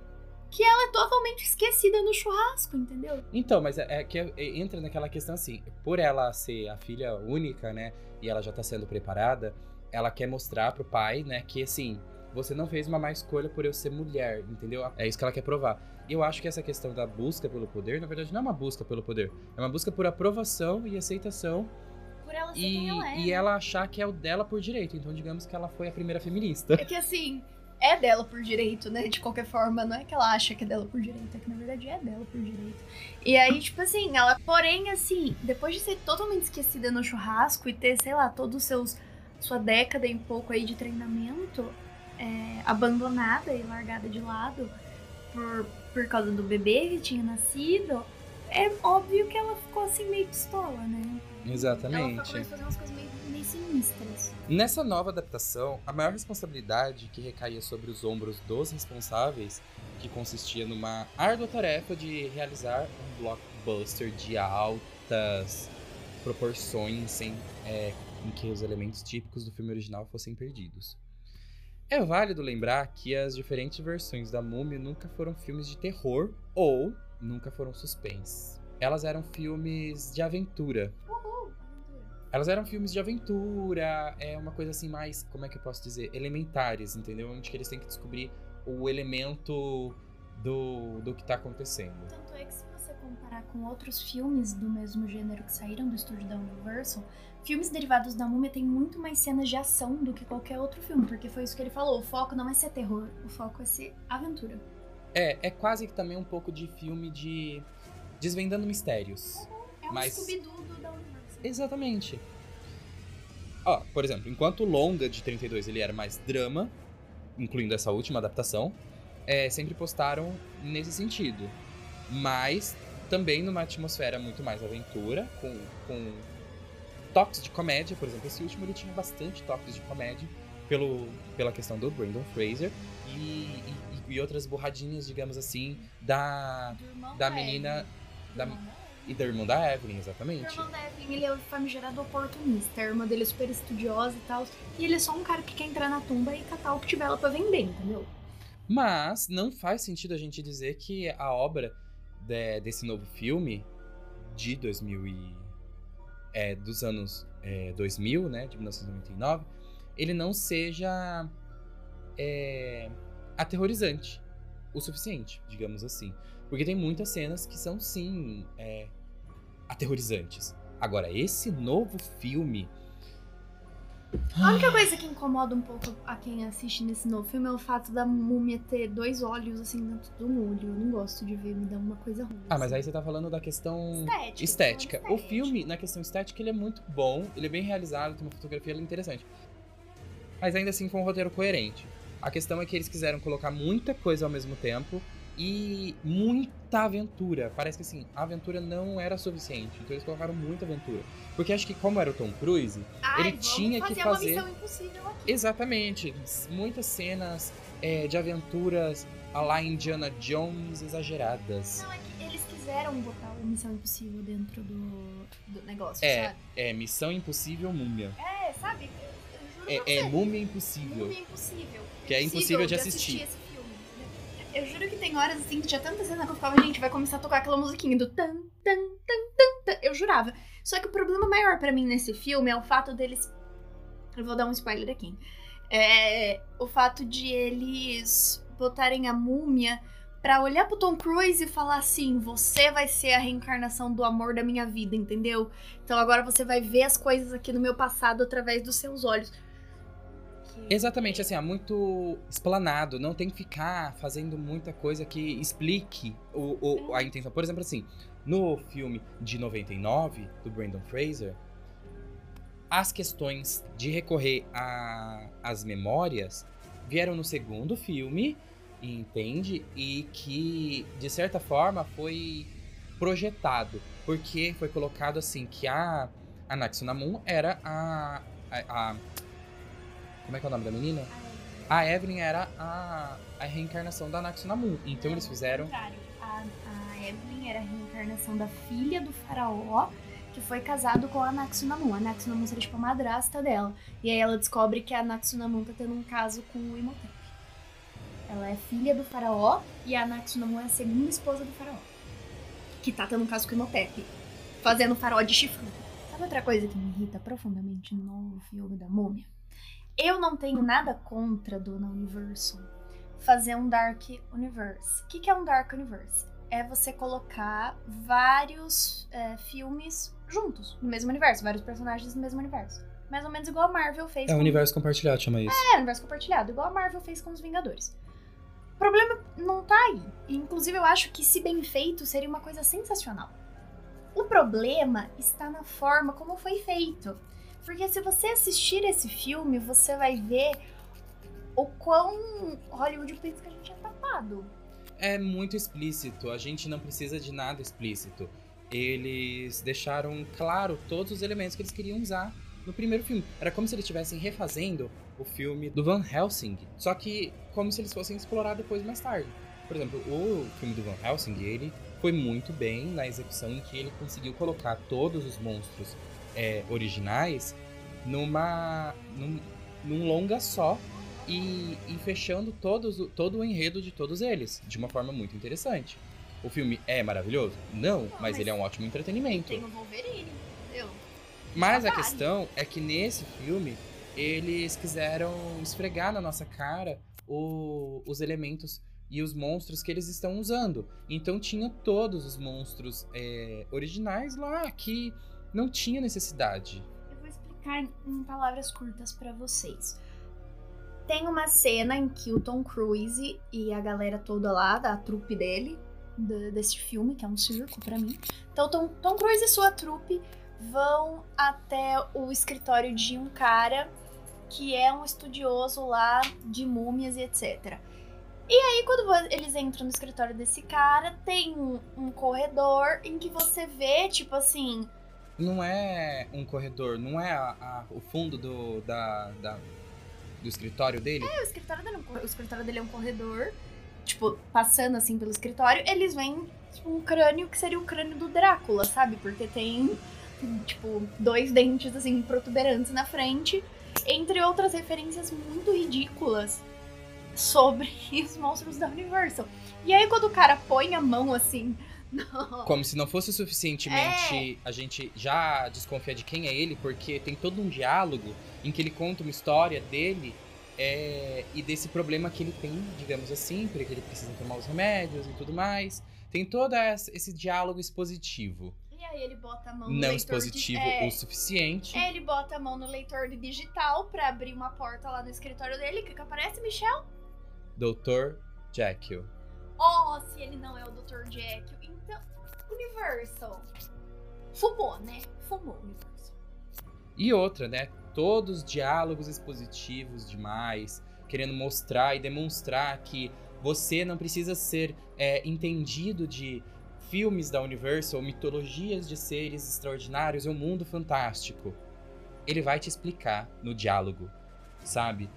que ela é totalmente esquecida no churrasco, entendeu? Então, mas é, é que é- é- entra naquela questão assim, por ela ser a filha única, né, e ela já tá sendo preparada, ela quer mostrar pro pai, né, que assim, você não fez uma má escolha por eu ser mulher, entendeu? É isso que ela quer provar. E eu acho que essa questão da busca pelo poder, na verdade, não é uma busca pelo poder, é uma busca por aprovação e aceitação ela ser e, ela é. e né? ela achar que é o dela por direito. Então, digamos que ela foi a primeira feminista. É que assim, é dela por direito, né? De qualquer forma, não é que ela acha que é dela por direito, é que na verdade é dela por direito. E aí, tipo assim, ela, porém, assim, depois de ser totalmente esquecida no churrasco e ter, sei lá, todos os seus. sua década e pouco aí de treinamento é, abandonada e largada de lado por, por causa do bebê que tinha nascido, é óbvio que ela ficou assim meio pistola, né? Ela Exatamente. começou a fazer umas coisas meio, meio sinistras. Nessa nova adaptação, a maior responsabilidade que recaía sobre os ombros dos responsáveis, que consistia numa árdua tarefa de realizar um blockbuster de altas proporções em, é, em que os elementos típicos do filme original fossem perdidos. É válido lembrar que as diferentes versões da Múmia nunca foram filmes de terror ou nunca foram suspense. Elas eram filmes de aventura. Elas eram filmes de aventura, é uma coisa assim mais, como é que eu posso dizer, elementares, entendeu? Onde que eles têm que descobrir o elemento do, do que tá acontecendo. Tanto é que se você comparar com outros filmes do mesmo gênero que saíram do estúdio da Universal, filmes derivados da Múmia têm muito mais cenas de ação do que qualquer outro filme, porque foi isso que ele falou, o foco não é ser terror, o foco é ser aventura. É, é quase que também um pouco de filme de desvendando mistérios. É um Mas- Scooby-Doo do- da Universal. Exatamente. Ó, por exemplo, enquanto o longa de 32 ele era mais drama, incluindo essa última adaptação, é, sempre postaram nesse sentido. Mas também numa atmosfera muito mais aventura, com, com toques de comédia, por exemplo, esse último ele tinha bastante toques de comédia pelo, pela questão do Brandon Fraser e, e, e outras borradinhas, digamos assim, da, da menina da-. E da irmã da Evelyn, O exatamente. irmão da Evelyn, ele é o famigerado oportunista. A irmã dele é super estudiosa e tal. E ele é só um cara que quer entrar na tumba e catar o que tiver lá pra vender, entendeu? Mas não faz sentido a gente dizer que a obra de- desse novo filme de 2000 e, é, dos anos é, 2000, né, de 1999, ele não seja é, aterrorizante o suficiente, digamos assim. Porque tem muitas cenas que são, sim, é, aterrorizantes. Agora, esse novo filme. A única coisa que incomoda um pouco a quem assiste nesse novo filme é o fato da múmia ter dois olhos assim dentro do olho. Eu não gosto de ver, me dá uma coisa ruim. Ah, mas assim. aí você tá falando da questão Estética. estética. tô falando O filme, na questão estética, ele é muito bom, ele é bem realizado, tem uma fotografia é interessante. Mas ainda assim foi um roteiro coerente. A questão é que eles quiseram colocar muita coisa ao mesmo tempo e muita aventura. Parece que assim, a aventura não era suficiente. Então eles colocaram muita aventura. Porque acho que como era o Tom Cruise, Ai, ele tinha que fazer uma missão impossível aqui. exatamente, muitas cenas é, de aventuras a lá Indiana Jones exageradas. Não, é que eles quiseram botar o Missão Impossível dentro do, do negócio, É, sabe? é Missão Impossível Múmia. É, sabe? É, é. Múmia Impossível. Múmia impossível. Que é impossível de assistir. esse filme. entendeu? Eu juro que tem horas assim que tinha tanta cena que eu ficava, gente, vai começar a tocar aquela musiquinha do tan, tan, tan, tan, tan. Eu jurava. Só que o problema maior pra mim nesse filme é o fato deles. Eu vou dar um spoiler aqui. É o fato de eles botarem a múmia pra olhar pro Tom Cruise e falar assim: você vai ser a reencarnação do amor da minha vida, entendeu? Então agora você vai ver as coisas aqui no meu passado através dos seus olhos. Que- Exatamente, assim, é muito explanado, não tem que ficar fazendo muita coisa que explique o, o- a intenção. Por exemplo, assim, no filme de 99, do Brandon Fraser, as questões de recorrer a- às memórias vieram no segundo filme, entende? E que, de certa forma, foi projetado. Porque foi colocado assim que a Anaxunamun era a- a- a como é que é o nome da menina? A Evelyn era a, a reencarnação da Naxunamun. Então eles fizeram. A, a Evelyn era a reencarnação da filha do faraó que foi casado com a Anaxunamun. A Anaxunamun seria tipo a madrasta dela. E aí ela descobre que a Anaxunamun tá tendo um caso com o Imhotep. Ela é filha do faraó e a Anaxunamun é a segunda esposa do faraó. Que tá tendo um caso com o Imhotep. Fazendo o faraó de chifrudo. Sabe outra coisa que me irrita profundamente no filme da múmia? Eu não tenho nada contra Dona Universo fazer um Dark Universe. O que, que é um Dark Universe? É você colocar vários é, filmes juntos, no mesmo universo, vários personagens no mesmo universo. Mais ou menos igual a Marvel fez É o com... universo compartilhado, chama isso. É, universo compartilhado, igual a Marvel fez com os Vingadores. O problema não tá aí. Inclusive, eu acho que, se bem feito, seria uma coisa sensacional. O problema está na forma como foi feito. Porque se você assistir esse filme, você vai ver o quão Hollywood pensa que a gente é tapado. É muito explícito. A gente não precisa de nada explícito. Eles deixaram claro todos os elementos que eles queriam usar no primeiro filme. Era como se eles estivessem refazendo o filme do Van Helsing. Só que como se eles fossem explorar depois mais tarde. Por exemplo, o filme do Van Helsing, ele foi muito bem na execução em que ele conseguiu colocar todos os monstros é, originais numa num, num longa só e, e fechando todos, todo o enredo de todos eles de uma forma muito interessante. O filme é maravilhoso? Não, mas, mas ele é um ótimo entretenimento. Tem o Wolverine, entendeu? Mas a questão é que nesse filme eles quiseram esfregar na nossa cara o- os elementos e os monstros que eles estão usando. Então tinha todos os monstros é, originais lá que não tinha necessidade. Eu vou explicar em palavras curtas pra vocês. Tem uma cena em que o Tom Cruise e a galera toda lá, da trupe dele, do- desse filme, que é um circo pra mim. Então, Tom, Tom Cruise e sua trupe vão até o escritório de um cara que é um estudioso lá de múmias e etc. E aí, quando eles entram no escritório desse cara, tem um, um corredor em que você vê, tipo assim, Não é um corredor, não é a- a- o fundo do, da, da- do escritório dele. o escritório dele é o escritório dele é um corredor, tipo, passando assim pelo escritório, eles veem tipo, um crânio que seria o crânio do Drácula, sabe? Porque tem, tipo, dois dentes assim protuberantes na frente, entre outras referências muito ridículas sobre [LAUGHS] os monstros da Universal. E aí quando o cara põe a mão assim [LAUGHS] Não. Como se não fosse o suficientemente a gente já desconfia de quem é ele, porque tem todo um diálogo em que ele conta uma história dele é, e desse problema que ele tem, digamos assim, porque ele precisa tomar os remédios e tudo mais. Tem todo esse diálogo expositivo. E aí ele bota a mão no Não leitor expositivo de... é, o suficiente. é, ele bota a mão no leitor de digital pra abrir uma porta lá no escritório dele. O que que aparece, Michel? Dr. Jekyll. Oh, se ele não é o Dr. Jekyll. Então, Universal. Fumou, né? Fumou, Universal. E outra, né? Todos os diálogos expositivos demais, querendo mostrar e demonstrar que você não precisa ser é, entendido de filmes da Universal, mitologias de seres extraordinários e um mundo fantástico. Ele vai te explicar no diálogo, sabe?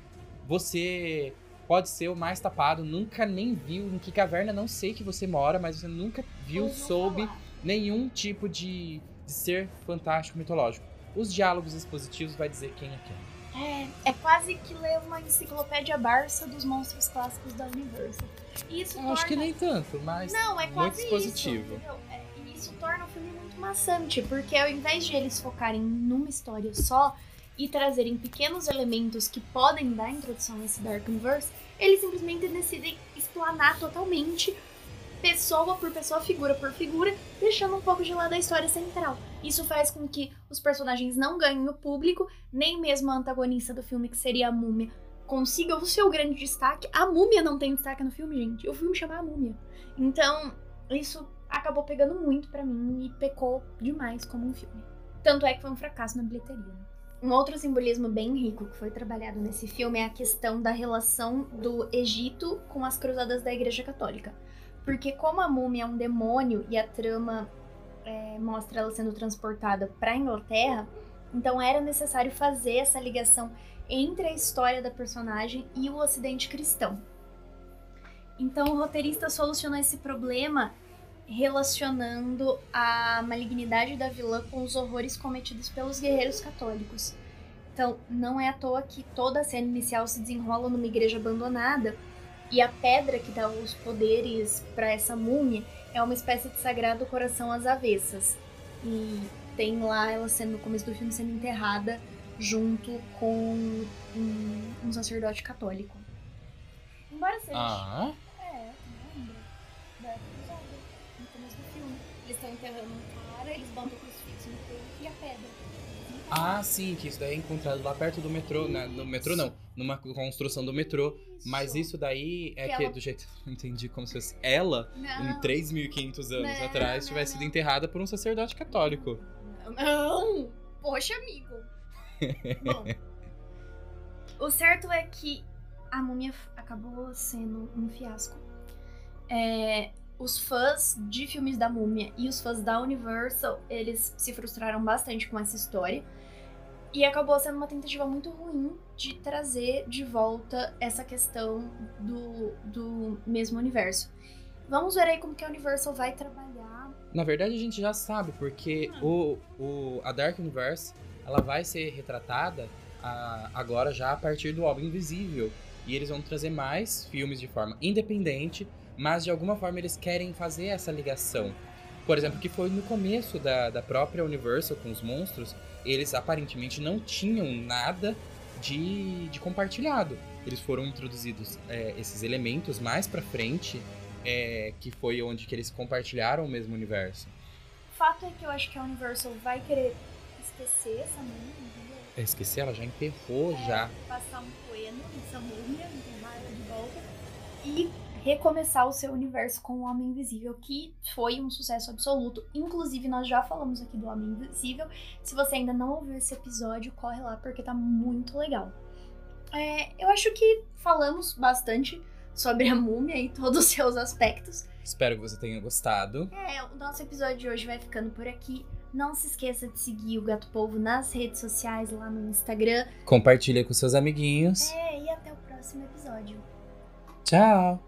Você pode ser o mais tapado, nunca nem viu em que caverna, não sei que você mora, mas você nunca viu, soube falar. nenhum tipo de, de ser fantástico mitológico. Os diálogos expositivos vai dizer quem é quem. É, é quase que ler uma enciclopédia Barça dos monstros clássicos da Universal. E isso Eu torna... acho que nem tanto, mas Não, é muito quase expositivo. isso. É, isso torna o filme muito maçante, porque ao invés de eles focarem numa história só e trazerem pequenos elementos que podem dar introdução a esse Dark Universe, eles simplesmente decidem explanar totalmente, pessoa por pessoa, figura por figura, deixando um pouco de lado a história central. Isso faz com que os personagens não ganhem o público, nem mesmo a antagonista do filme, que seria a múmia, consiga o seu grande destaque. A múmia não tem destaque no filme, gente. O filme chama A Múmia. Então, isso acabou pegando muito pra mim e pecou demais como um filme. Tanto é que foi um fracasso na bilheteria. Um outro simbolismo bem rico que foi trabalhado nesse filme é a questão da relação do Egito com as cruzadas da Igreja Católica. Porque como a múmia é um demônio e a trama é, mostra ela sendo transportada para Inglaterra, então era necessário fazer essa ligação entre a história da personagem e o Ocidente cristão. Então o roteirista solucionou esse problema relacionando a malignidade da vilã com os horrores cometidos pelos guerreiros católicos. Então, não é à toa que toda a cena inicial se desenrola numa igreja abandonada e a pedra que dá os poderes para essa múmia é uma espécie de sagrado coração às avessas. E tem lá ela sendo no começo do filme sendo enterrada junto com um, um sacerdote católico. Embora seja Ah, Eles estão enterrando um cara, eles botam o crucifixo no peito e a pedra. ah, sim, que isso daí é encontrado lá perto do metrô, na- no metrô não, numa construção do metrô. Mas isso daí é Que que, ela- do jeito que eu entendi, como se fosse ela, Não, em 3.500 anos Não, atrás, não, tivesse sido enterrada por um sacerdote católico. não! Poxa, amigo! Bom, o certo é que a múmia acabou sendo um fiasco. É, os fãs de filmes da múmia e os fãs da Universal, eles se frustraram bastante com essa história. E acabou sendo uma tentativa muito ruim de trazer de volta essa questão do, do mesmo universo. Vamos ver aí como que a Universal vai trabalhar. Na verdade, a gente já sabe, porque o, o, a Dark Universe ela vai ser retratada ah, agora já a partir do Homem Invisível. E eles vão trazer mais filmes de forma independente, mas de alguma forma eles querem fazer essa ligação. Por exemplo, que foi no começo da, da própria Universal com os monstros, eles aparentemente não tinham nada de, de compartilhado. Eles foram introduzidos é, esses elementos mais pra frente, é, que foi onde que eles compartilharam o mesmo universo. O fato é que eu acho que a Universal vai querer esquecer essa múmia, entendeu? Eu esqueci, ela já enterrou já. Passar um coeno nessa múmia, enterrar ela de volta e recomeçar o seu universo com o Homem Invisível, que foi um sucesso absoluto. Inclusive, nós já falamos aqui do Homem Invisível. Se você ainda não ouviu esse episódio, corre lá porque tá muito legal. É, eu acho que falamos bastante sobre a múmia e todos os seus aspectos. Espero que você tenha gostado. É, o nosso episódio de hoje vai ficando por aqui. Não se esqueça de seguir o Gato Polvo nas redes sociais, lá no Instagram. Compartilha com seus amiguinhos. É, e até o próximo episódio. Tchau!